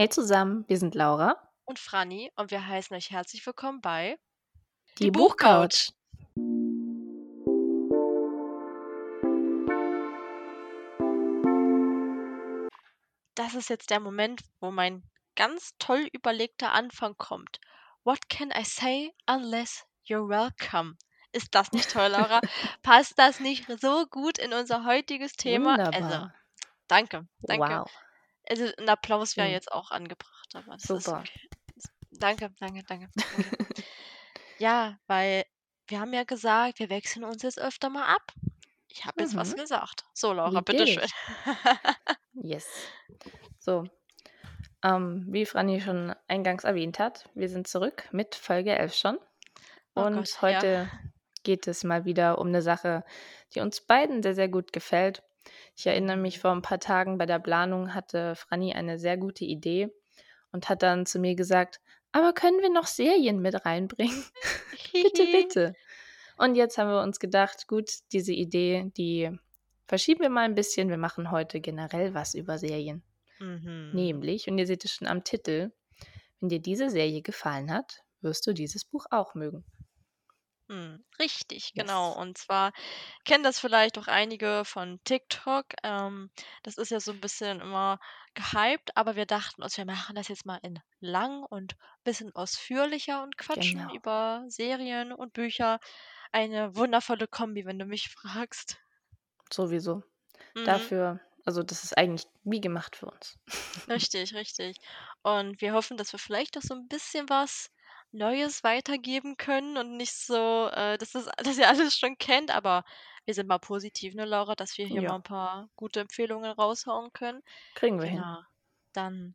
Hey zusammen, wir sind Laura. Und Franny und wir heißen euch herzlich willkommen bei Die, Die Buchcouch. Das ist jetzt der Moment, wo mein ganz toll überlegter Anfang kommt. What can I say unless you're welcome? Ist das nicht toll, Laura? Passt das nicht so gut in unser heutiges Thema? Also, Wunderbar. Also, danke, danke. Wow. Also ein Applaus wäre Hm. jetzt auch angebracht, aber das ist Super. okay. Danke, danke, danke. danke. ja, weil wir haben ja gesagt, wir wechseln uns jetzt öfter mal ab. Ich habe jetzt was Mhm. gesagt. So, Laura, bitteschön. Yes. So. Ähm, wie Franny schon eingangs erwähnt hat, wir sind zurück mit Folge 11 schon. Oh Und Gott, ja. heute geht es mal wieder um eine Sache, die uns beiden sehr, sehr gut gefällt. Ich erinnere mich, vor ein paar Tagen bei der Planung hatte Franny eine sehr gute Idee und hat dann zu mir gesagt, aber können wir noch Serien mit reinbringen? bitte, bitte. Und jetzt haben wir uns gedacht, gut, diese Idee, die verschieben wir mal ein bisschen. Wir machen heute generell was über Serien. Mhm. Nämlich, und ihr seht es schon am Titel, wenn dir diese Serie gefallen hat, wirst du dieses Buch auch mögen. Hm, richtig, Yes. genau. Und zwar kennen das vielleicht auch einige von TikTok. Ähm, das ist ja so ein bisschen immer gehypt, aber wir dachten uns, wir machen das jetzt mal in lang und ein bisschen ausführlicher und quatschen Genau. über Serien und Bücher. Eine wundervolle Kombi, wenn du mich fragst. Sowieso. Mhm. Dafür, also das ist eigentlich wie gemacht für uns. Richtig, richtig. Und wir hoffen, dass wir vielleicht auch so ein bisschen was Neues weitergeben können und nicht so, äh, dass das dass ihr alles schon kennt, aber wir sind mal positiv, ne, Laura, dass wir hier mal Ja, ein paar gute Empfehlungen raushauen können. kriegen wir hin. Genau. Dann,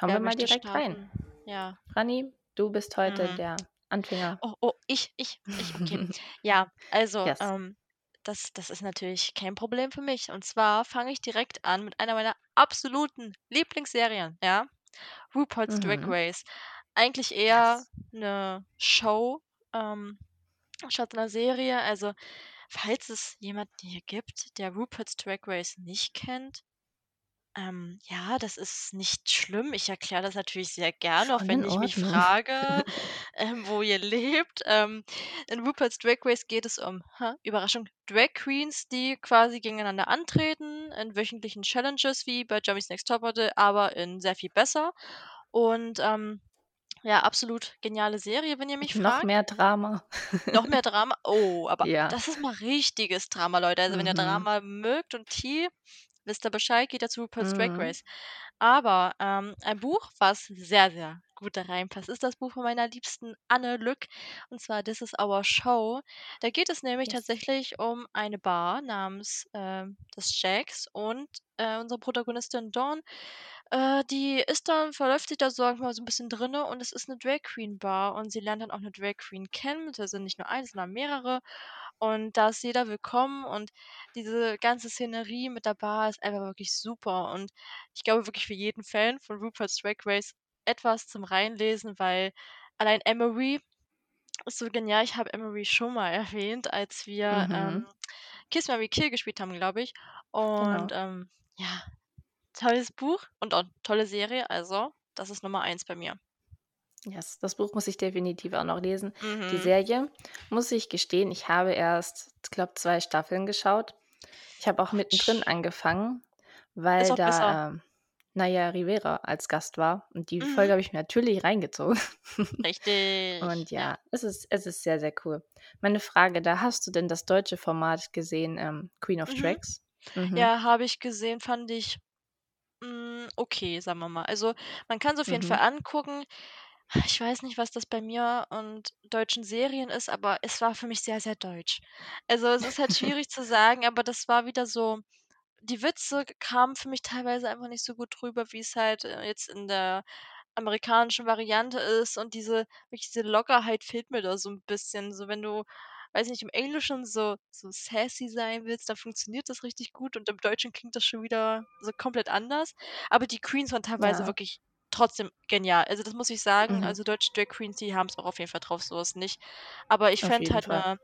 Hauen wer wir mal direkt rein. starten? Ja. Franny, du bist heute Mhm. der Anfänger. Oh, oh, ich, ich, ich, okay. Ja, also, yes. ähm, das, das ist natürlich kein Problem für mich. Und zwar fange ich direkt an mit einer meiner absoluten Lieblingsserien, ja. RuPaul's Drag Mhm. Race. Eigentlich eher eine Show, ähm, statt einer Serie. Also, falls es jemanden hier gibt, der RuPaul's Drag Race nicht kennt, ähm, ja, das ist nicht schlimm. Ich erkläre das natürlich sehr gerne, auch wenn ich mich frage, ähm, wo ihr lebt. Ähm, in RuPaul's Drag Race geht es um, ha, Überraschung, Drag Queens, die quasi gegeneinander antreten in wöchentlichen Challenges wie bei Jeremy's Next Topmodel, aber in sehr viel besser. Und ähm, ja, absolut geniale Serie, wenn ihr mich Noch fragt. mehr Drama. Noch mehr Drama. Oh, aber Ja. das ist mal richtiges Drama, Leute. Also, wenn ihr Mhm. Drama mögt und Tee, wisst ihr Bescheid, geht dazu Drag Mhm. Race. Aber ähm, ein Buch, was sehr, sehr gut da reinpasst, ist das Buch von meiner liebsten Anne Lück. Und zwar This is Our Show. Da geht es nämlich Yes. tatsächlich um eine Bar namens ähm, das Jacks und äh, unsere Protagonistin Dawn, äh, die ist dann, verläuft sich da so, sag ich mal, so ein bisschen drinne und es ist eine Drag Queen Bar und sie lernt dann auch eine Drag Queen kennen. Das sind nicht nur eine, sondern mehrere. Und da ist jeder willkommen und diese ganze Szenerie mit der Bar ist einfach wirklich super. Und ich glaube wirklich für jeden Fan von RuPaul's Drag Race etwas zum Reinlesen, weil allein Emery ist so genial. Ich habe Emery schon mal erwähnt, als wir Mhm. ähm, Kiss Mary Kill gespielt haben, glaube ich. Und Genau. ähm, ja, tolles Buch und auch tolle Serie. Also, das ist Nummer eins bei mir. Yes. Das Buch muss ich definitiv auch noch lesen. Die Mhm. Serie, muss ich gestehen, ich habe erst, ich glaube, zwei Staffeln geschaut. Ich habe auch mittendrin angefangen, weil auch besser. Naya Rivera als Gast war. Und die Mhm. Folge habe ich mir natürlich reingezogen. Richtig. Und Ja. ja, es ist, es ist sehr, sehr cool. Meine Frage, da hast du denn das deutsche Format gesehen, ähm, Queen of Mhm. Tracks? Mhm. Ja, habe ich gesehen, fand ich mm, okay, sagen wir mal. Also, man kann es auf jeden Fall Mhm. angucken. Ich weiß nicht, was das bei mir und deutschen Serien ist, aber es war für mich sehr, sehr deutsch. Also, es ist halt schwierig zu sagen, aber das war wieder so die Witze kamen für mich teilweise einfach nicht so gut rüber, wie es halt, äh, jetzt in der amerikanischen Variante ist und diese wirklich diese Lockerheit fehlt mir da so 'n bisschen. So, wenn du, weiß nicht, im Englischen so so sassy sein willst, dann funktioniert das richtig gut und im Deutschen klingt das schon wieder so komplett anders. Aber die Queens waren teilweise Ja. wirklich trotzdem genial. Also, das muss ich sagen. Mhm. Also, deutsche Drag Queens, die haben's auch auf jeden Fall drauf, so ist nicht. Aber ich fände halt Fall. 'ne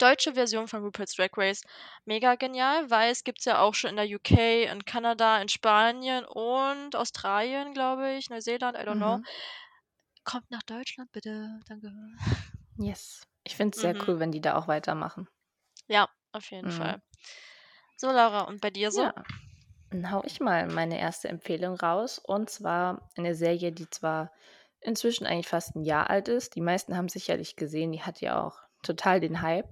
deutsche Version von RuPaul's Drag Race mega genial, weil es gibt's ja auch schon in der UK, in Kanada, in Spanien und Australien, glaube ich, Neuseeland, I don't know. Mhm. Kommt nach Deutschland bitte, danke. Yes. Ich finde es sehr Mhm. cool, wenn die da auch weitermachen. Ja, auf jeden Mhm. Fall. So, Laura, und bei dir so? Ja. Dann hau ich mal meine erste Empfehlung raus. Und zwar eine Serie, die zwar inzwischen eigentlich fast ein Jahr alt ist. Die meisten haben sicherlich gesehen, die hat ja auch total den Hype.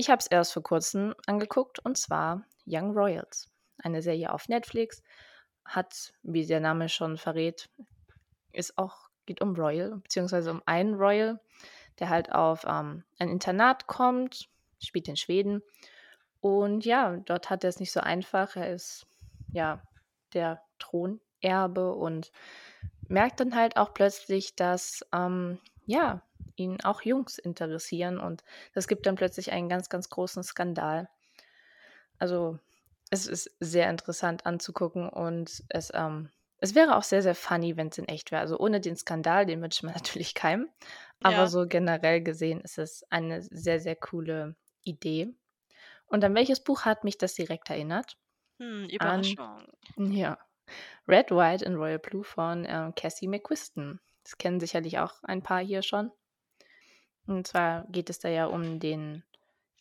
Ich habe es erst vor kurzem angeguckt und zwar Young Royals. Eine Serie auf Netflix. Hat, wie der Name schon verrät, ist auch, geht um Royal, beziehungsweise um einen Royal, der halt auf ähm, ein Internat kommt, spielt in Schweden. Und ja, dort hat er es nicht so einfach. Er ist ja der Thronerbe und merkt dann halt auch plötzlich, dass ähm, ja ihn auch Jungs interessieren und das gibt dann plötzlich einen ganz, ganz großen Skandal. Also es ist sehr interessant anzugucken und es, ähm, es wäre auch sehr, sehr funny, wenn es in echt wäre. Also ohne den Skandal, den wünscht man natürlich keinem. Aber Ja. so generell gesehen ist es eine sehr, sehr coole Idee. Und an welches Buch hat mich das direkt erinnert? Hm, Überraschung. Ja. Red, White and Royal Blue von ähm, Cassie McQuiston. Das kennen sicherlich auch ein paar hier schon. Und zwar geht es da ja um den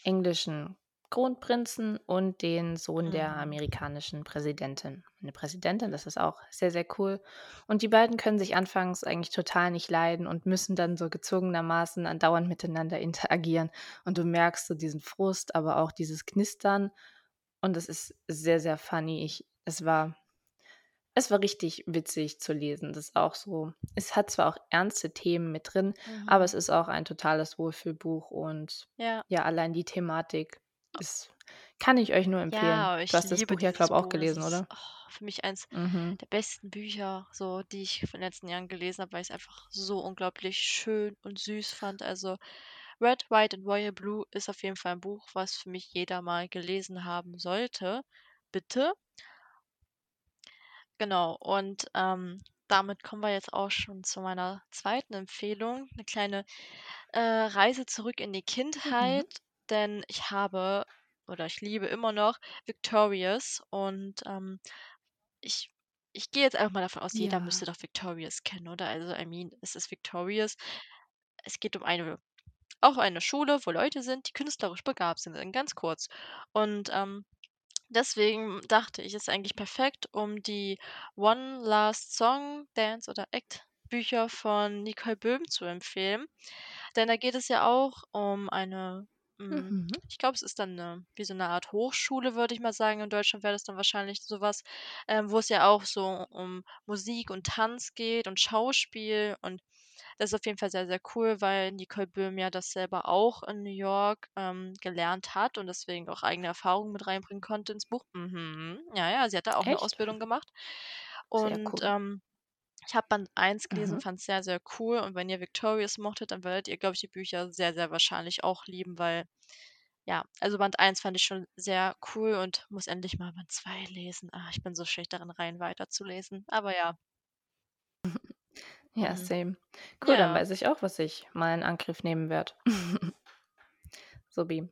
englischen Kronprinzen und den Sohn der Mhm. amerikanischen Präsidentin. Eine Präsidentin, das ist auch sehr, sehr cool. Und die beiden können sich anfangs eigentlich total nicht leiden und müssen dann so gezwungenermaßen andauernd miteinander interagieren. Und du merkst so diesen Frust, aber auch dieses Knistern. Und es ist sehr, sehr funny. Ich, es war es war richtig witzig zu lesen. Das ist auch so es hat zwar auch ernste Themen mit drin, aber Mhm. es ist auch ein totales Wohlfühlbuch und Ja. ja, allein die Thematik ist kann ich euch nur empfehlen. Ja, ich Du hast das Buch ja, glaube ich, auch gelesen, ist, oder? oh, für mich eins Mhm. der besten Bücher, so, die ich von den letzten Jahren gelesen habe, weil ich's einfach so unglaublich schön und süß fand. Also Red, White and Royal Blue ist auf jeden Fall ein Buch, was für mich jeder mal gelesen haben sollte. Bitte. Genau, und ähm, damit kommen wir jetzt auch schon zu meiner zweiten Empfehlung. Eine kleine äh, Reise zurück in die Mhm. Kindheit, denn ich habe oder ich liebe immer noch Victorious und ähm, ich, ich gehe jetzt einfach mal davon aus, jeder müsste Ja. doch Victorious kennen, oder? Also, I mean, es ist Victorious. Es geht um eine, auch eine Schule, wo Leute sind, die künstlerisch begabt sind, in ganz kurz. Und ähm, deswegen dachte ich, es ist eigentlich perfekt, um die One Last Song, Dance oder Act Bücher von Nicole Böhm zu empfehlen. Denn da geht es ja auch um eine, hm, Mhm. ich glaube, es ist dann 'ne wie so eine Art Hochschule, würde ich mal sagen. In Deutschland wäre das dann wahrscheinlich so was, ähm, wo es ja auch so um Musik und Tanz geht und Schauspiel und das ist auf jeden Fall sehr, sehr cool, weil Nicole Böhm ja das selber auch in New York, ähm, gelernt hat und deswegen auch eigene Erfahrungen mit reinbringen konnte ins Buch. Mhm. Ja, ja, sie hat da auch Echt? Ausbildung gemacht. Und, cool. ähm, ich habe Band 1 gelesen, Mhm. fand's sehr, sehr cool und wenn ihr Victorious mochtet, dann werdet ihr, glaube ich, die Bücher sehr, sehr wahrscheinlich auch lieben, weil ja, also Band 1 fand ich schon sehr cool und muss endlich mal Band 2 lesen. Ah, ich bin so schlecht darin, Reihen weiterzulesen, aber ja. Ja, Mhm. same. Cool, dann Ja. weiß ich auch, was ich mal in Angriff nehmen werde. Supi.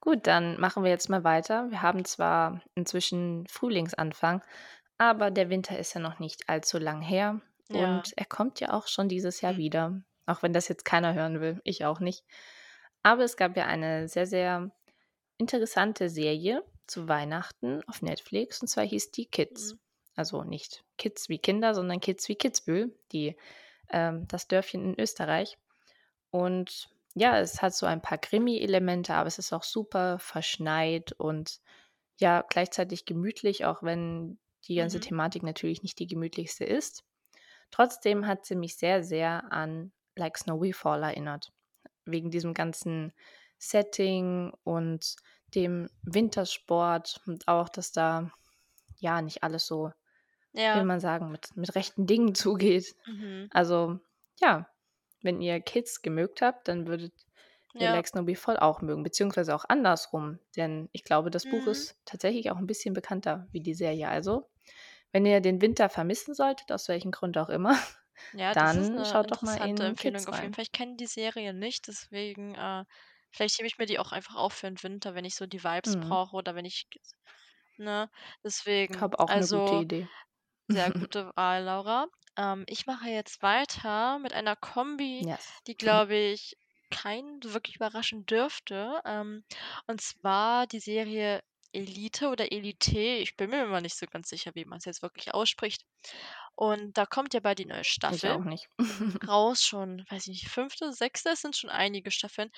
Gut, dann machen wir jetzt mal weiter. Wir haben zwar inzwischen Frühlingsanfang, aber der Winter ist ja noch nicht allzu lang her Ja. und er kommt ja auch schon dieses Jahr Hm. wieder, auch wenn das jetzt keiner hören will, ich auch nicht. Aber es gab ja eine sehr, sehr interessante Serie zu Weihnachten auf Netflix und zwar hieß die Kids. Mhm. Also nicht Kids wie Kinder, sondern Kids wie Kitzbühel, die, ähm, das Dörfchen in Österreich. Und ja, es hat so ein paar Krimi-Elemente, aber es ist auch super verschneit und ja, gleichzeitig gemütlich, auch wenn die ganze Mhm. Thematik natürlich nicht die gemütlichste ist. Trotzdem hat sie mich sehr, sehr an Like Snowy Fall erinnert. Wegen diesem ganzen Setting und dem Wintersport und auch, dass da ja nicht alles so, wie will Ja. man sagen, mit, mit rechten Dingen zugeht. Mhm. Also ja, wenn ihr Kids gemögt habt, dann würdet ihr Ja. Like Snowy Fall auch mögen, beziehungsweise auch andersrum. Denn ich glaube, das Buch Mhm. ist tatsächlich auch ein bisschen bekannter wie die Serie. Also, wenn ihr den Winter vermissen solltet, aus welchem Grund auch immer, Ja, dann schaut doch mal in Empfehlung Kids auf jeden. Fall. Ich kenne die Serie nicht, deswegen, äh, Vielleicht hebe ich mir die auch einfach auf für 'n Winter, wenn ich so die Vibes Mhm. brauche oder wenn ich ne? Deswegen, Habe auch 'ne gute also Idee. Sehr gute Wahl, Laura. Ähm, ich mache jetzt weiter mit einer Kombi, Yes. die, glaube ich, keinen wirklich überraschen dürfte. Ähm, und zwar die Serie Elite oder Elite. Ich bin mir immer nicht so ganz sicher, wie man's jetzt wirklich ausspricht. Und da kommt ja bald die neue Ich Staffel auch nicht. raus schon, weiß ich nicht, 5., 6.? Es sind schon einige Staffeln.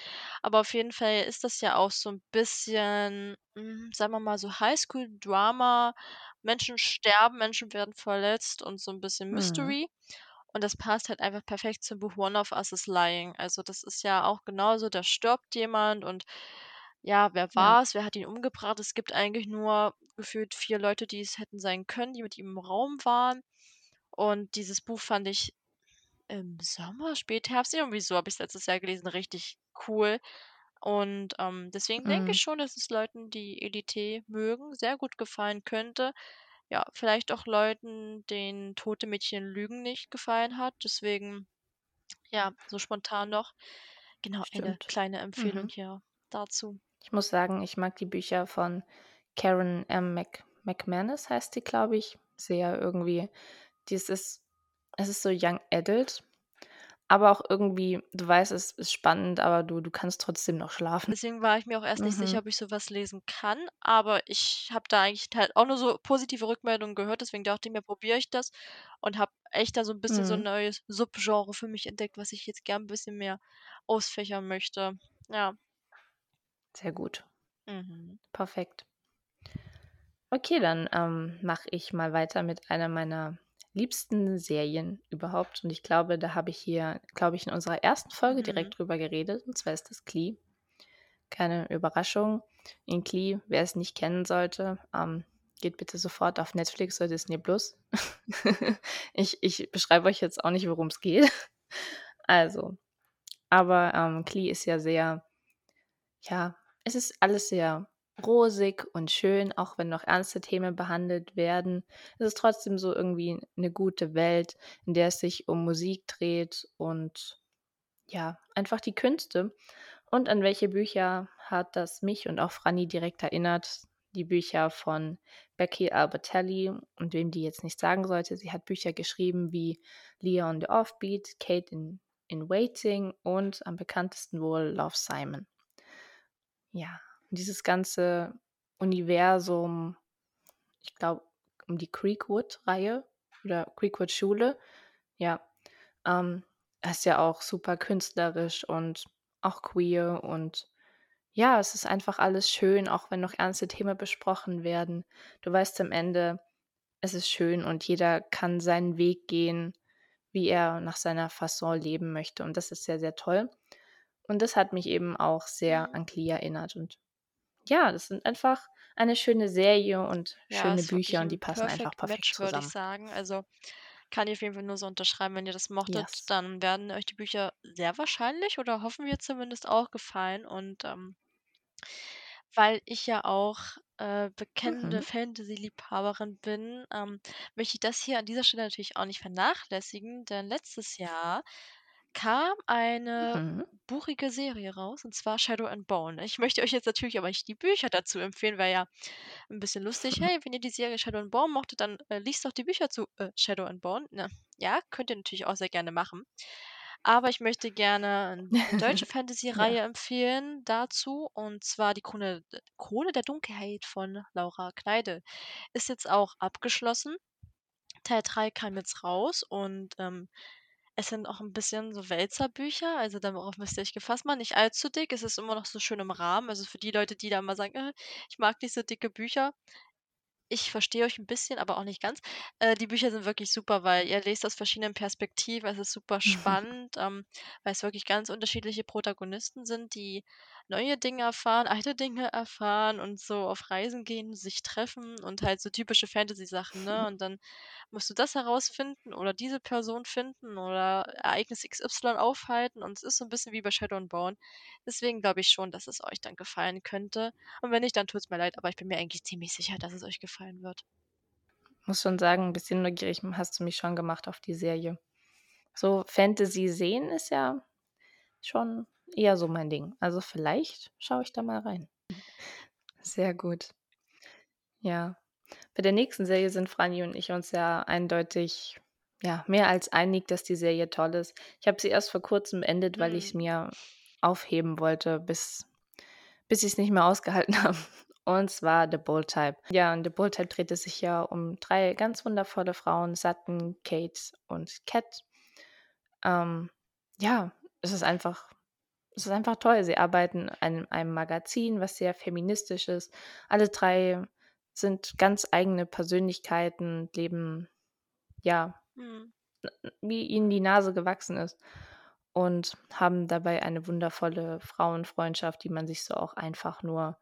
Aber auf jeden Fall ist das ja auch so 'n bisschen, hm, sagen wir mal, so Highschool-Drama. Menschen sterben, Menschen werden verletzt und so 'n bisschen Mhm. Mystery. Und das passt halt einfach perfekt zum Buch „One of Us is Lying“. Also, das ist ja auch genauso, da stirbt jemand und ja, wer Ja. war's? Wer hat ihn umgebracht? Es gibt eigentlich nur gefühlt 4 Leute, die es hätten sein können, die mit ihm im Raum waren. Und dieses Buch fand ich im Sommer, Spätherbst, irgendwie so habe ich's letztes Jahr gelesen, richtig cool. Und, ähm, deswegen denke Mhm. ich schon, dass es Leuten, die Elite mögen, sehr gut gefallen könnte. Ja, vielleicht auch Leuten, denen „Tote Mädchen lügen“ nicht gefallen hat. Deswegen, ja, so spontan noch, genau, eine Stimmt. kleine Empfehlung Mhm. hier dazu. Ich muss sagen, ich mag die Bücher von Karen M. Mc McManus heißt die, glaube ich, sehr irgendwie. Dies ist es ist so Young Adult, aber auch irgendwie du weißt, es ist spannend, aber du du kannst trotzdem noch schlafen. Deswegen war ich mir auch erst nicht sicher, Mhm. ob ich so was lesen kann, aber ich habe da eigentlich halt auch nur so positive Rückmeldungen gehört, deswegen dachte ich mir, probiere ich das und habe echt da so 'n bisschen so 'n Mhm. neues Subgenre für mich entdeckt, was ich jetzt gern 'n bisschen mehr ausfächern möchte. Ja. Sehr gut. Mhm. Perfekt. Okay, dann, ähm, mache ich mal weiter mit einer meiner liebsten Serien überhaupt. Und ich glaube, da habe ich hier, glaube ich, in unserer ersten Folge Mhm. direkt drüber geredet, und zwar ist das „Glee“. Keine Überraschung. In „Glee“, wer es nicht kennen sollte, ähm, geht bitte sofort auf Netflix oder Disney+. Ich ich beschreibe euch jetzt auch nicht, worum's geht. Also, aber, ähm, ist ja sehr ja, es ist alles sehr rosig und schön, auch wenn noch ernste Themen behandelt werden. Es ist trotzdem so irgendwie 'ne gute Welt, in der es sich um Musik dreht und, ja, einfach die Künste. Und an welche Bücher hat das mich und auch Franny direkt erinnert? Die Bücher von Becky Albertalli und wem die jetzt nichts sagen sollte, sie hat Bücher geschrieben wie „Leah on the Offbeat“, „Kate in in Waiting“ und am bekanntesten wohl „Love, Simon“. Ja, dieses ganze Universum, ich glaube, um die Creekwood-Reihe oder Creekwood-Schule, ja, ähm, ist ja auch super künstlerisch und auch queer und ja, es ist einfach alles schön, auch wenn noch ernste Themen besprochen werden. Du weißt am Ende, es ist schön und jeder kann seinen Weg gehen, wie er nach seiner Fasson leben möchte und das ist sehr, sehr toll. Und das hat mich eben auch sehr Mhm. an „Glee“ erinnert und ja, das sind einfach eine schöne Serie und Ja, schöne Bücher und die passen einfach perfekt Match, würde ich zusammen. sagen. Also, kann ich auf jeden Fall nur so unterschreiben. Wenn ihr das mochtet, Yes. dann werden euch die Bücher sehr wahrscheinlich oder hoffen wir zumindest auch gefallen und, ähm weil ich ja auch, äh, bekennende Mhm. Fantasy-Liebhaberin bin, ähm, möchte ich das hier an dieser Stelle natürlich auch nicht vernachlässigen, denn letztes Jahr kam eine Mhm. buchige Serie raus, und zwar „Shadow and Bone“. Ich möchte euch jetzt natürlich aber nicht die Bücher dazu empfehlen, wäre ja 'n bisschen lustig: „Hey, wenn ihr die Serie „Shadow and Bone“ mochtet, dann, äh, liest doch die Bücher zu, äh, „Shadow and Bone“, ne? Ja, könnt ihr natürlich auch sehr gerne machen. Aber ich möchte gerne 'ne deutsche Ja. Fantasy-Reihe empfehlen dazu, und zwar die „Krone d Krone der Dunkelheit“ von Laura Kneidl. Ist jetzt auch abgeschlossen. Teil 3 kam jetzt raus und, ähm, es sind auch 'n bisschen so Wälzer-Bücher, also darauf müsst ihr euch gefasst machen. Nicht allzu dick, es ist immer noch so schön im Rahmen. Also für die Leute, die da immer sagen: „Äh, ich mag nicht so dicke Bücher.“ Ich verstehe euch 'n bisschen, aber auch nicht ganz. Äh, die Bücher sind wirklich super, weil ihr lest aus verschiedenen Perspektiven. Es ist super spannend, ähm, weil's wirklich ganz unterschiedliche Protagonisten sind, die neue Dinge erfahren, alte Dinge erfahren und so auf Reisen gehen, sich treffen und halt so typische Fantasy-Sachen, ne? Und dann musst du das herausfinden oder diese Person finden oder Ereignis XY aufhalten und es ist so 'n bisschen wie bei „Shadow and Bone“. Deswegen glaube ich schon, dass es euch dann gefallen könnte. Und wenn nicht, dann tut's mir leid, aber ich bin mir eigentlich ziemlich sicher, dass es euch gefallen wird. Muss schon sagen, 'n bisschen neugierig, hast du mich schon gemacht auf die Serie. So Fantasy sehen ist ja schon eher so mein Ding. Also vielleicht schaue ich da mal rein. Sehr gut. Ja. Bei der nächsten Serie sind Franny und ich uns ja eindeutig ja, mehr als einig, dass die Serie toll ist. Ich habe sie erst vor kurzem beendet, weil ich es Mhm. mir aufheben wollte, bis, bis ich es nicht mehr ausgehalten habe. Und zwar The Bold Type. Ja, und The Bold Type dreht es sich ja um drei ganz wundervolle Frauen, Sutton, Kate und Cat. Ähm, ja, es ist einfach, es ist einfach toll. Sie arbeiten in einem Magazin, was sehr feministisch ist. Alle drei sind ganz eigene Persönlichkeiten, leben ja, Mhm. wie ihnen die Nase gewachsen ist und haben dabei eine wundervolle Frauenfreundschaft, die man sich so auch einfach nur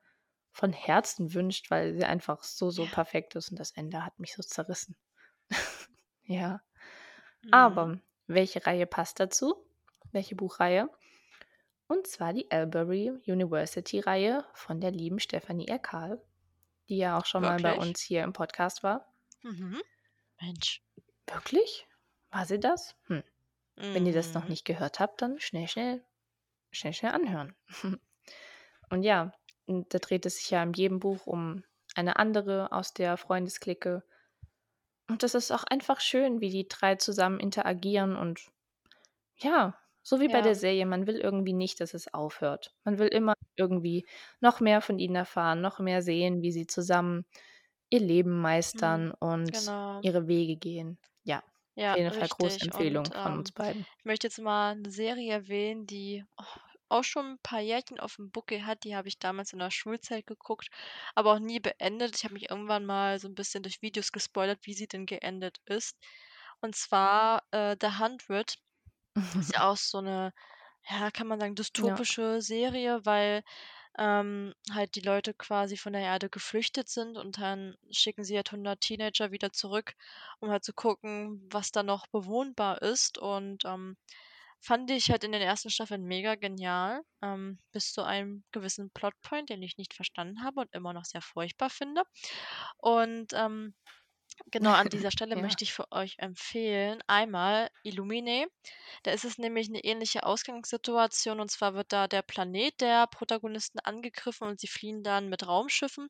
von Herzen wünscht, weil sie einfach so, so Ja. perfekt ist und das Ende hat mich so zerrissen. ja. Mhm. Aber welche Reihe passt dazu? Welche Buchreihe? Und zwar die Albury University Reihe von der lieben Stephanie R. Kahl, die ja auch schon mal bei Wirklich? uns hier im Podcast war. Mhm. Mensch. Wirklich? War sie das? Hm. Wenn ihr das noch Mhm. nicht gehört habt, dann schnell, schnell, schnell, schnell anhören. und ja, und da dreht es sich ja in jedem Buch um eine andere aus der Freundesklicke. Und das ist auch einfach schön, wie die drei zusammen interagieren und ja, so wie bei Ja. der Serie, man will irgendwie nicht, dass es aufhört. Man will immer irgendwie noch mehr von ihnen erfahren, noch mehr sehen, wie sie zusammen ihr Leben Mhm. meistern und Genau. ihre Wege gehen. Ja, auf Ja, jeden Fall große. Empfehlung Und von uns ähm, beiden. ich möchte jetzt mal eine Serie erwähnen, die oh, auch schon ein paar Jährchen auf dem Buckel hat. Die habe ich damals in der Schulzeit geguckt, aber auch nie beendet. Ich habe mich irgendwann mal so ein bisschen durch Videos gespoilert, wie sie denn geendet ist. Und zwar äh, The Hundred. Ist ja auch so eine, ja, kann man sagen, ja. dystopische Serie, weil ähm, halt die Leute quasi von der Erde geflüchtet sind und dann schicken sie halt 100 Teenager wieder zurück, um halt zu gucken, was da noch bewohnbar ist. Und ähm, fand ich halt in den ersten Staffeln mega genial, ähm, bis zu einem gewissen Plotpoint, den ich nicht verstanden habe und immer noch sehr furchtbar finde. Und ähm, genau an dieser Stelle Ja. möchte ich für euch empfehlen, einmal Illumine. Da ist es nämlich eine ähnliche Ausgangssituation und zwar wird da der Planet der Protagonisten angegriffen und sie fliehen dann mit Raumschiffen.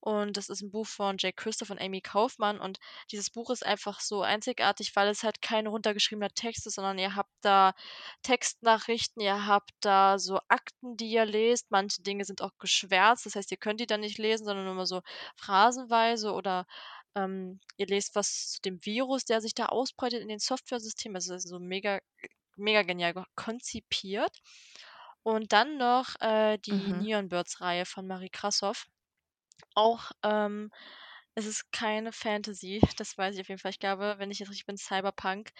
Und das ist ein Buch von Jake Christoph und Amy Kaufmann und dieses Buch ist einfach so einzigartig, weil es halt kein runtergeschriebener Text ist, sondern ihr habt da Textnachrichten, ihr habt da so Akten, die ihr lest. Manche Dinge sind auch geschwärzt, das heißt, ihr könnt die dann nicht lesen, sondern nur mal so phrasenweise oder ähm, ihr lest was zu dem Virus, der sich da ausbreitet in den Softwaresystemen. Also das ist so mega, mega genial ge- konzipiert. Und dann noch äh, die Mhm. Neon Birds Reihe von Marie Krassoff. Auch ähm, es ist keine Fantasy, das weiß ich auf jeden Fall. Ich glaube, wenn ich jetzt richtig bin, Cyberpunk.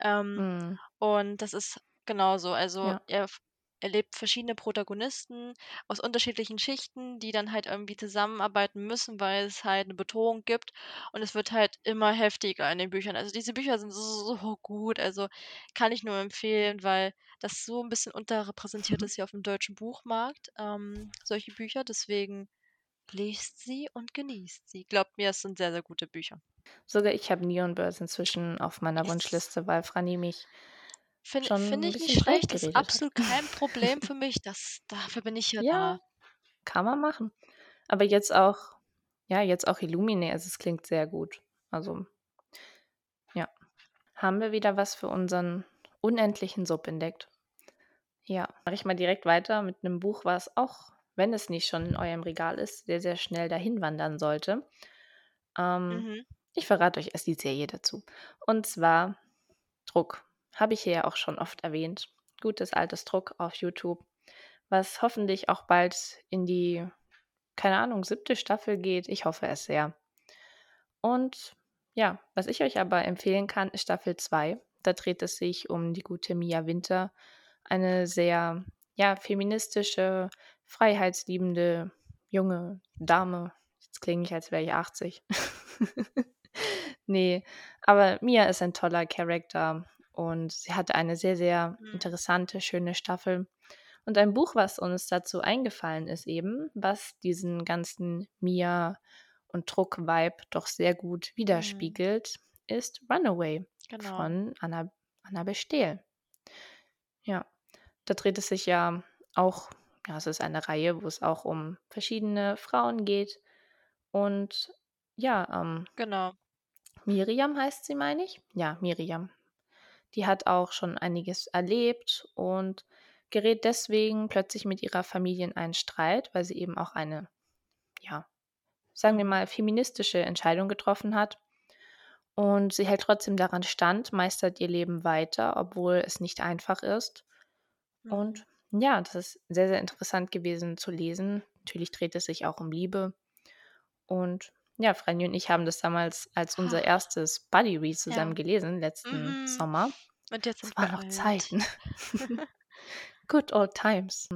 Ähm, Mhm. und das ist genauso. Also Ja. er f- erlebt verschiedene Protagonisten aus unterschiedlichen Schichten, die dann halt irgendwie zusammenarbeiten müssen, weil es halt eine Bedrohung gibt. Und es wird halt immer heftiger in den Büchern. Also diese Bücher sind so, so gut. Also kann ich nur empfehlen, weil das so ein bisschen unterrepräsentiert ist hier auf dem deutschen Buchmarkt, ähm, solche Bücher. Deswegen lest sie und genießt sie. Glaubt mir, es sind sehr, sehr gute Bücher. Sogar ich habe Neon Birds inzwischen auf meiner Yes. Wunschliste, weil Franny mich Finde ein ich nicht schlecht. Das ist absolut kein Problem für mich. Das, dafür bin ich ja Ja, da. kann man machen. Aber jetzt auch, ja, jetzt auch Illumine, also es klingt sehr gut. Also, ja. Haben wir wieder was für unseren unendlichen Sub entdeckt? Ja, mache ich mal direkt weiter mit einem Buch, was auch, wenn es nicht schon in eurem Regal ist, sehr, sehr schnell dahin wandern sollte. Ähm, Mhm. ich verrate euch erst die Serie dazu. Und zwar Druck. Habe ich hier ja auch schon oft erwähnt. Gutes altes Druck auf YouTube, was hoffentlich auch bald in die, keine Ahnung, siebte Staffel geht. Ich hoffe es sehr. Und ja, was ich euch aber empfehlen kann, ist Staffel 2. Da dreht es sich um die gute Mia Winter, eine sehr ja, feministische, freiheitsliebende junge Dame. Jetzt klinge ich, als wäre ich 80. nee, aber Mia ist ein toller Charakter und sie hat eine sehr, sehr Mhm. interessante, schöne Staffel. Und ein Buch, was uns dazu eingefallen ist, eben, was diesen ganzen Mia und Druck-Vibe doch sehr gut Mhm. widerspiegelt, ist Runaway Genau. von Anna, Anna Bestehl. Ja. da dreht es sich ja auch ja, es ist eine Reihe, wo es auch um verschiedene Frauen geht. Und ja, ähm, Genau. Miriam heißt sie, meine ich. Ja, Miriam. Die hat auch schon einiges erlebt und gerät deswegen plötzlich mit ihrer Familie in einen Streit, weil sie eben auch eine, ja, sagen wir Mhm. mal, feministische Entscheidung getroffen hat. Und sie hält trotzdem daran stand, meistert ihr Leben weiter, obwohl es nicht einfach ist. Mhm. Und ja, das ist sehr, sehr interessant gewesen zu lesen. Natürlich dreht es sich auch um Liebe. Und ja, Franny und ich haben das damals als unser erstes Buddy Read Ja. zusammen gelesen, letzten Mhm. Sommer. Und jetzt sind waren wir noch. Zeiten. Good old times.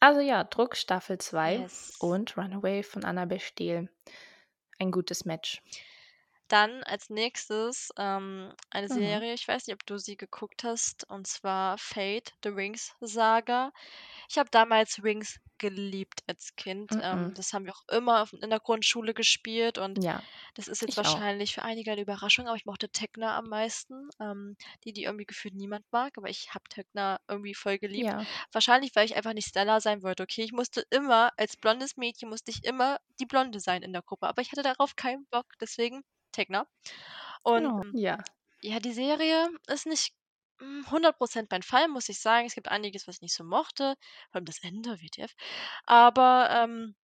Also ja, Druck Staffel 2 Yes. und Runaway von Annabel Steele. Ein gutes Match. Dann als nächstes ähm, eine Mhm. Serie, ich weiß nicht, ob du sie geguckt hast, und zwar Fate, The Rings Saga. Ich habe damals Rings geliebt als Kind. Ähm, Mhm. das haben wir auch immer auf, in der Grundschule gespielt und Ja, das ist jetzt ich auch. wahrscheinlich für einige eine Überraschung, aber ich mochte Tekna am meisten. Ähm, die, die irgendwie gefühlt niemand mag, aber ich habe Tekna irgendwie voll geliebt. Ja, Wahrscheinlich, weil ich einfach nicht Stella sein wollte. Okay, ich musste immer, als blondes Mädchen, musste ich immer die Blonde sein in der Gruppe, aber ich hatte darauf keinen Bock, deswegen Tekna. Und oh, ähm, ja. ja, die Serie ist nicht mm, 100% mein Fall, muss ich sagen. Es gibt einiges, was ich nicht so mochte, vor allem das Ende, WTF. Aber ähm,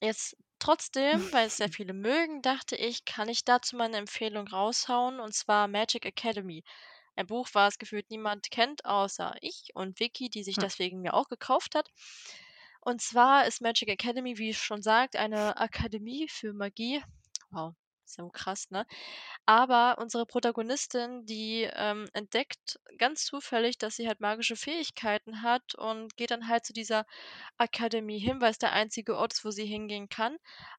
jetzt trotzdem, weil es sehr viele mögen, dachte ich, kann ich dazu meine Empfehlung raushauen, und zwar Magic Academy. Ein Buch, was gefühlt niemand kennt, außer ich und Vicky, die sich Hm. deswegen mir auch gekauft hat. Und zwar ist Magic Academy, wie es schon sagt, eine Akademie für Magie. Wow, so krass, ne? Aber unsere Protagonistin, die ähm, entdeckt ganz zufällig, dass sie halt magische Fähigkeiten hat und geht dann halt zu dieser Akademie hin, weil es der einzige Ort ist, wo sie hingehen kann.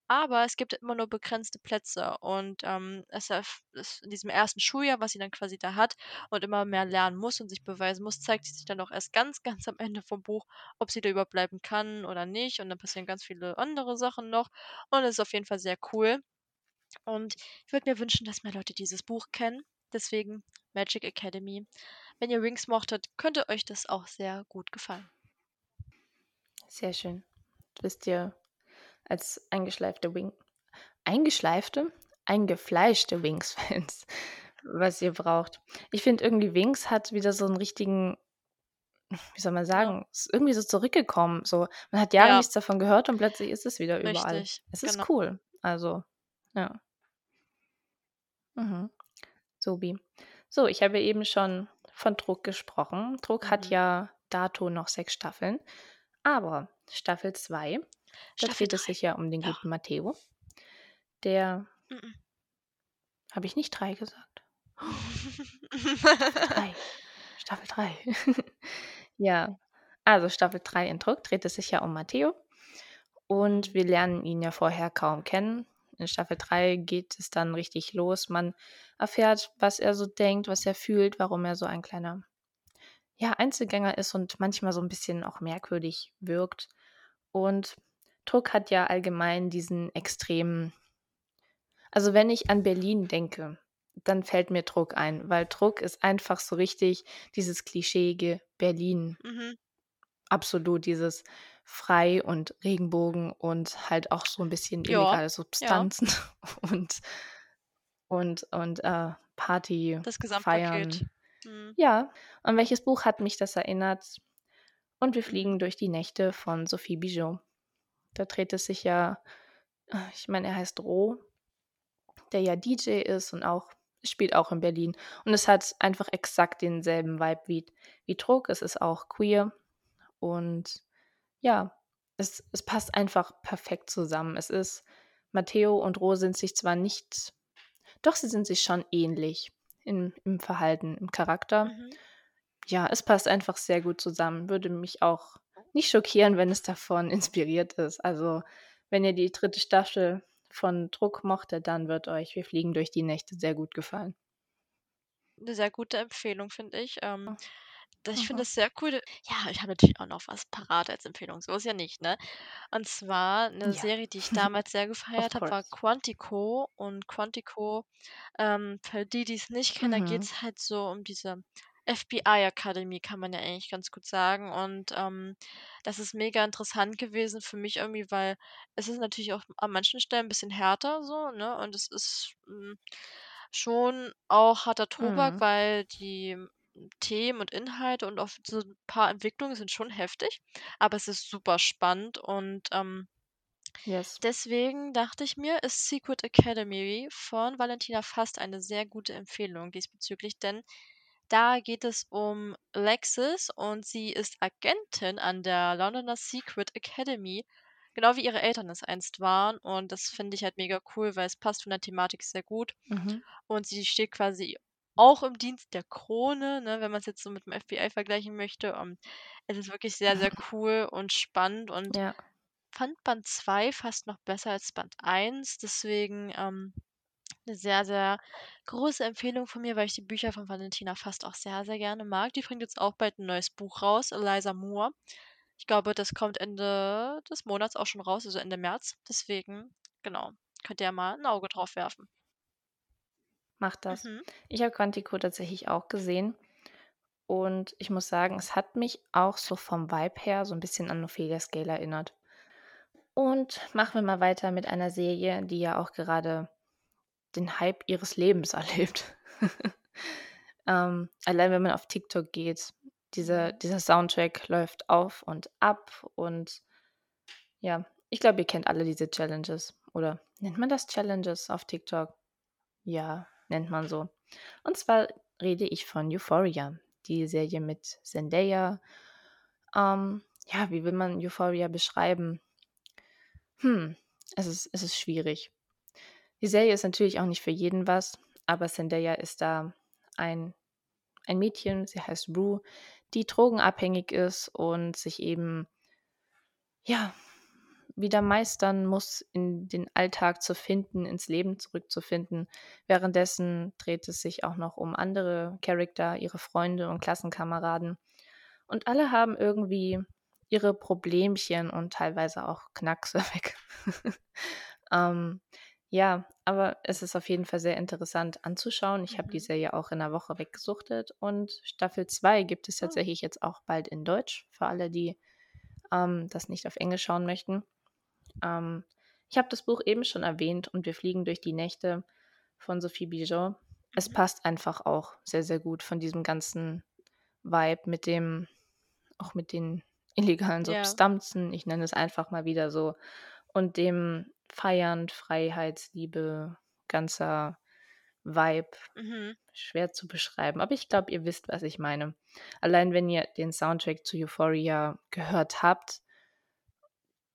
Aber es gibt immer nur begrenzte Plätze und ähm, es es in diesem ersten Schuljahr, was sie dann quasi da hat und immer mehr lernen muss und sich beweisen muss, zeigt sie sich dann auch erst ganz, ganz am Ende vom Buch, ob sie da überbleiben kann oder nicht. Und dann passieren ganz viele andere Sachen noch. Und es ist auf jeden Fall sehr cool. Und ich würde mir wünschen, dass mehr Leute dieses Buch kennen. Deswegen Magic Academy. Wenn ihr Rings mochtet, könnte euch das auch sehr gut gefallen. Sehr schön. Wisst ihr, als eingeschleifte Wing. Eingeschleifte? Eingefleischte Wings-Fans, was ihr braucht. Ich finde irgendwie, Wings hat wieder so einen richtigen, wie soll man Ja, sagen, ist irgendwie so zurückgekommen. So, man hat Jahre ja nichts davon gehört und plötzlich ist es wieder überall. richtig. Es Genau. ist cool. Also, ja. Mhm. Sobi. So, ich habe eben schon von Druck gesprochen. Druck hat Mhm. ja dato noch sechs Staffeln. Aber Staffel 2, da dreht es 3. sich ja um den Ja. guten Matteo. Der, Mhm. habe ich nicht drei gesagt? Drei. Staffel 3. ja. Also Staffel 3 in Druck dreht es sich ja um Matteo. Und Mhm. wir lernen ihn ja vorher kaum kennen. In Staffel 3 geht es dann richtig los. Man erfährt, was er so denkt, was er fühlt, warum er so ein kleiner ja, Einzelgänger ist und manchmal so ein bisschen auch merkwürdig wirkt. Und Druck hat ja allgemein diesen extremen also wenn ich an Berlin denke, dann fällt mir Druck ein, weil Druck ist einfach so richtig dieses klischeeige Berlin. Mhm. Absolut dieses frei und Regenbogen und halt auch so ein bisschen Ja, illegale ja. Substanzen und und und, äh, Party Das Gesamtpaket. feiern. Mhm. Ja, an welches Buch hat mich das erinnert? Und wir fliegen durch die Nächte von Sophie Bigot. Da dreht es sich ja äh, ich meine, er heißt Ro, der ja DJ ist und auch spielt auch in Berlin. Und es hat einfach exakt denselben Vibe wie wie Druck. Es ist auch queer und ja, es es passt einfach perfekt zusammen. Es ist Matteo und Ro sind sich zwar nicht doch, sie sind sich schon ähnlich im im Verhalten, im Charakter. Mhm. Ja, es passt einfach sehr gut zusammen. Würde mich auch nicht schockieren, wenn es davon inspiriert ist. Also, wenn ihr die dritte Staffel von Druck mochtet, dann wird euch Wir fliegen durch die Nächte sehr gut gefallen. 'Ne sehr gute Empfehlung, finde ich. Ähm, das ich finde aha. das sehr cool ja, ich habe natürlich auch noch was parat als Empfehlung, so ist ja nicht, ne? Und zwar 'ne Ja. Serie, die ich damals sehr gefeiert habe, war. Quantico. Und Quantico, ähm, für die, die's nicht kennen, da Mhm. geht's halt so um diese FBI Academy, kann man ja eigentlich ganz gut sagen. Und, ähm, das ist mega interessant gewesen für mich irgendwie, weil es ist natürlich auch an manchen Stellen 'n bisschen härter so, ne? Und es ist, hm, schon auch harter Tobak, Mhm. weil die, Themen und Inhalte und auch so 'n paar Entwicklungen sind schon heftig, aber es ist super spannend und, ähm Yes. deswegen dachte ich mir, ist Secret Academy von Valentina Fast eine sehr gute Empfehlung diesbezüglich, denn da geht es um Alexis und sie ist Agentin an der Londoner Secret Academy, genau wie ihre Eltern es einst waren. Und das finde ich halt mega cool, weil es passt von der Thematik sehr gut. Mhm. Und sie steht quasi auch im Dienst der Krone, ne, wenn man's jetzt so mit dem FBI vergleichen möchte. Ähm, es ist wirklich sehr, sehr cool und spannend und Ja. fand Band 2 fast noch besser als Band 1. Deswegen, ähm, 'ne sehr, sehr große Empfehlung von mir, weil ich die Bücher von Valentina Fast auch sehr, sehr gerne mag. Die bringt jetzt auch bald 'n neues Buch raus, Eliza Moore. Ich glaube, das kommt Ende des Monats auch schon raus, also Ende März. Deswegen, genau, könnt ihr ja mal 'n Auge drauf werfen. Mache das. Mhm. Ich habe Quantico tatsächlich auch gesehen und ich muss sagen, es hat mich auch so vom Vibe her so 'n bisschen an Ophelia's Gale erinnert. Und machen wir mal weiter mit einer Serie, die ja auch gerade den Hype ihres Lebens erlebt. Ähm, allein wenn man auf TikTok geht, dieser Mhm. dieser Soundtrack läuft auf und ab und ja, ich glaube, ihr kennt alle diese Challenges oder nennt man das Challenges auf TikTok? Ja, nennt man so. Und zwar rede ich von Euphoria, die Serie mit Zendaya. Ähm, ja, wie will man Euphoria beschreiben? Hm, es ist es ist schwierig. Die Serie ist natürlich auch nicht für jeden was, aber Zendaya ist da ein ein Mädchen, sie heißt Rue, die drogenabhängig ist und sich eben ja, wieder meistern muss, in den Alltag zu finden, ins Leben zurückzufinden. Währenddessen dreht es sich auch noch um andere Character, ihre Freunde und Klassenkameraden. Und alle haben irgendwie ihre Problemchen und teilweise auch Knackse weg. Ähm, ja, aber es ist auf jeden Fall sehr interessant anzuschauen. Ich habe die Mhm. Serie auch in 'ner Woche weggesuchtet und Staffel 2 gibt es Oh. tatsächlich jetzt auch bald in Deutsch für alle, die, ähm, das nicht auf Englisch schauen möchten. Ähm, ich habe das Buch eben schon erwähnt „Und wir fliegen durch die Nächte“ von Sophie Bigeaud. Es Mhm. passt einfach auch sehr, sehr gut von diesem ganzen Vibe mit dem auch mit den illegalen Ja. Substanzen, ich nenne es einfach mal wieder so, und dem Feiern, Freiheitsliebe, ganzer Vibe. Mhm. Schwer zu beschreiben, aber ich glaube, ihr wisst, was ich meine. Allein wenn ihr den Soundtrack zu Euphoria gehört habt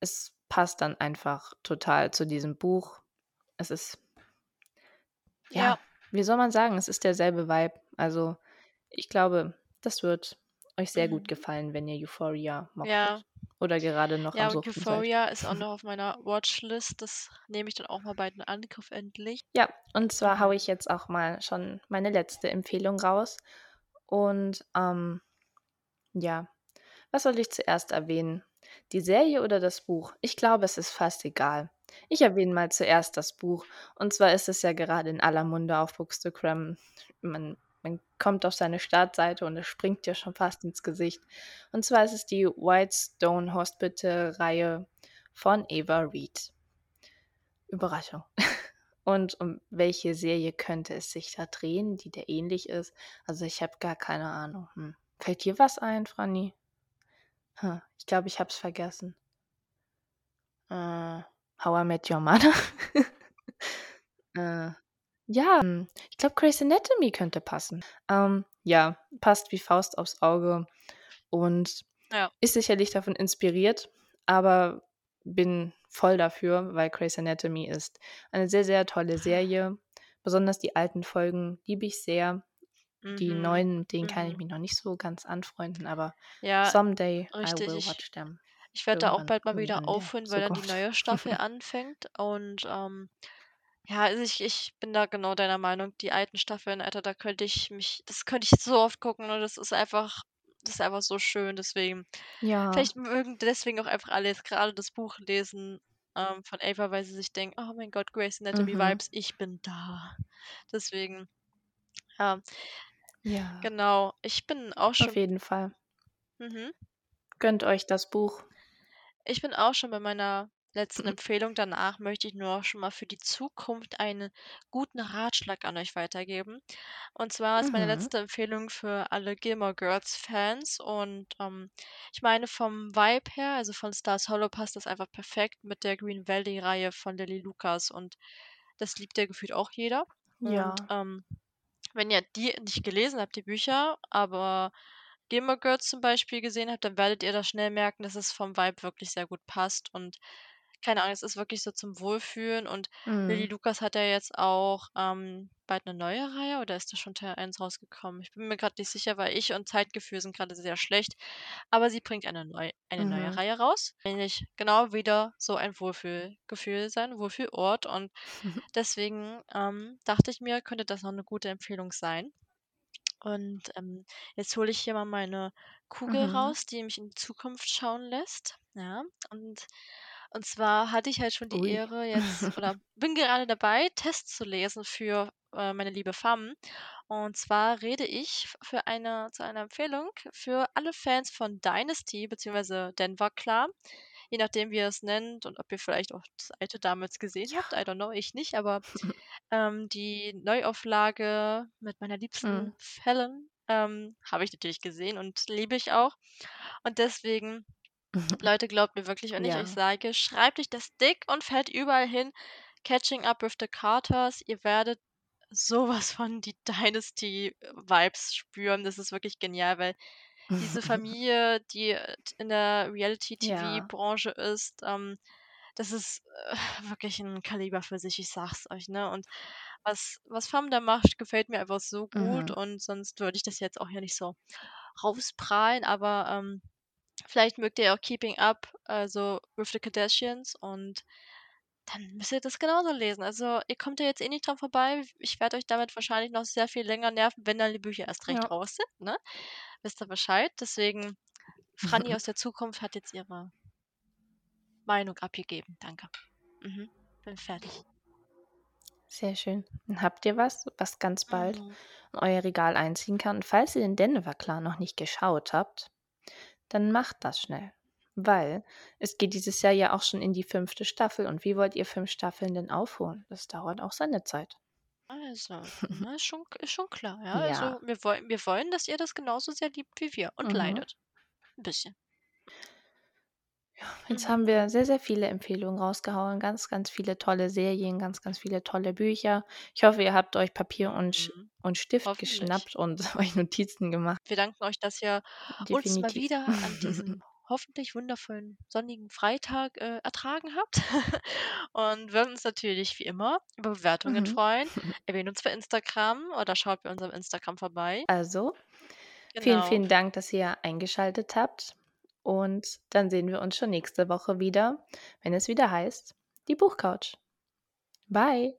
es passt dann einfach total zu diesem Buch. Es ist ja, Ja. wie soll man sagen, es ist derselbe Vibe. Also, ich glaube, das wird euch sehr gut Mhm. gefallen, wenn ihr Euphoria Ja. mochtet oder gerade noch am Ja, und Suchten seid. Euphoria ist auch noch auf meiner Watchlist. Das nehme ich dann auch mal bald in Angriff endlich. Ja, und zwar haue ich jetzt auch mal schon meine letzte Empfehlung raus. Und, ähm, ja, was soll ich zuerst erwähnen? Die Serie oder das Buch? Ich glaube, es ist fast egal. Ich erwähne mal zuerst das Buch. Und zwar ist es ja gerade in aller Munde auf Bookstagram. Man man kommt auf seine Startseite und es springt dir schon fast ins Gesicht. Und zwar ist es die Whitestone Hospital-Reihe von Eva Reid. Überraschung. Und um welche Serie könnte es sich da drehen, die der ähnlich ist? Also, ich habe gar keine Ahnung. Hm. Fällt dir was ein, Franni? Hm, ich glaube, ich habe es vergessen. Äh, How I Met Your Mother? Äh, ja, hm, ich glaube, Grey's Anatomy könnte passen. Ähm, ja, passt wie Faust aufs Auge und Ja. ist sicherlich davon inspiriert, aber bin voll dafür, weil Grey's Anatomy ist eine sehr, sehr tolle Serie. Besonders die alten Folgen liebe ich sehr. Die Mhm. neuen, mit denen kann ich Mhm. mich noch nicht so ganz anfreunden, aber Ja, someday I richtig. will Ich watch them. ich werde da auch bald mal wieder aufhören, weil dann die neue Staffel anfängt. Und, ähm, ja, also, ich ich bin da genau deiner Meinung. Die alten Staffeln, Alter, da könnte ich mich das könnte ich so oft gucken und das ist einfach das ist einfach so schön. Deswegen Ja. vielleicht mögen deswegen auch einfach alle jetzt grade das Buch lesen, ähm, von Ava, weil sie sich denken: „Oh mein Gott, Grey's Anatomy Mhm. Vibes, ich bin da.“ Deswegen, ja. Ja. Genau, ich bin auch Auf schon jeden Fall. Mhm. Gönnt euch das Buch. Ich bin auch schon bei meiner letzten Empfehlung. Danach möchte ich nur auch schon mal für die Zukunft einen guten Ratschlag an euch weitergeben. Und zwar ist meine Mhm. letzte Empfehlung für alle Gilmore Girls Fans und, ähm, ich meine vom Vibe her, also von Stars Hollow passt das einfach perfekt mit der Green Valley Reihe von Lily Lucas und das liebt ja gefühlt auch jeder. Und, Ja. ähm, wenn ihr die nicht gelesen habt, die Bücher, aber Gilmore Girls zum Beispiel gesehen habt, dann werdet ihr da schnell merken, dass es vom Vibe wirklich sehr gut passt und keine Ahnung, es ist wirklich so zum Wohlfühlen und Mhm. Lucas hat ja jetzt auch, ähm, bald 'ne neue Reihe oder ist da schon Teil 1 rausgekommen? Ich bin mir grad nicht sicher, weil ich und Zeitgefühl sind grade sehr schlecht, aber sie bringt eine neu eine neue Mhm. Reihe raus, nämlich genau wieder so ein Wohlfühlgefühl sein, Wohlfühlort und deswegen, ähm, dachte ich mir, könnte das noch 'ne gute Empfehlung sein. Und, ähm, jetzt hole ich hier mal meine Kugel Mhm. raus, die mich in die Zukunft schauen lässt, ja? Und und zwar hatte ich halt schon die Ui. Ehre jetzt oder bin gerade dabei, Tests zu lesen für, äh, meine liebe Fam. Und zwar rede ich für eine zu einer Empfehlung für alle Fans von Dynasty beziehungsweise Denver Clan, je nachdem, wie ihr es nennt und ob ihr vielleicht auch das alte damals gesehen Ja. habt. I don't know, ich nicht, aber, ähm, die Neuauflage mit meiner Mhm. liebsten Fallon, ähm, habe ich natürlich gesehen und liebe ich auch. Und deswegen, Leute, glaubt mir wirklich, wenn ich euch Ja. sage, schreibt euch das dick und fett überall hin. Catching Up with the Carters. Ihr werdet so was von die Dynasty Vibes spüren. Das ist wirklich genial, weil diese Familie, die, äh, in der Ja. Reality-TV-Branche ist, ähm, das ist, äh, wirklich 'n Kaliber für sich, ich sage es euch, ne? Und was was Fam da macht, gefällt mir einfach so gut Mhm. und sonst würde ich das jetzt auch hier nicht so rausprahlen, aber, ähm, vielleicht mögt ihr auch Keeping Up, also with the Kardashians und dann müsst ihr das genauso lesen. Also, ihr kommt ja jetzt eh nicht dran vorbei. Ich werde euch damit wahrscheinlich noch sehr viel länger nerven, wenn dann die Bücher erst recht Ja. raus sind, ne? Wisst ihr Bescheid. Deswegen, Franny aus der Zukunft hat jetzt ihre Meinung abgegeben. Danke. Mhm. Bin fertig. Sehr schön. Und habt ihr was, was ganz bald Mhm. in euer Regal einziehen kann? Und falls ihr den Denver Clan noch nicht geschaut habt, dann macht das schnell, weil es geht dieses Jahr ja auch schon in die 5. Staffel und wie wollt ihr 5 Staffeln denn aufholen? Das dauert auch seine Zeit. Also, ne, ist schon ist schon klar, ja? Ja. Also, wir wollen wir wollen, dass ihr das genauso sehr liebt wie wir und Mhm. leidet. 'N bisschen. Jetzt haben wir sehr, sehr viele Empfehlungen rausgehauen, ganz, ganz viele tolle Serien, ganz, ganz viele tolle Bücher. Ich hoffe, ihr habt euch Papier und Mhm. und Stift geschnappt und euch Notizen gemacht. Wir danken euch, dass ihr uns mal Definitiv. wieder an diesem hoffentlich wundervollen sonnigen Freitag, äh, ertragen habt und würden uns natürlich wie immer über Bewertungen Mhm. freuen. Erwähnt uns bei Instagram oder schaut bei unserem Instagram vorbei. Also, vielen, Genau. vielen Dank, dass ihr eingeschaltet habt und dann sehen wir uns schon nächste Woche wieder, wenn es wieder heißt: „Die Buchcouch“. Bye.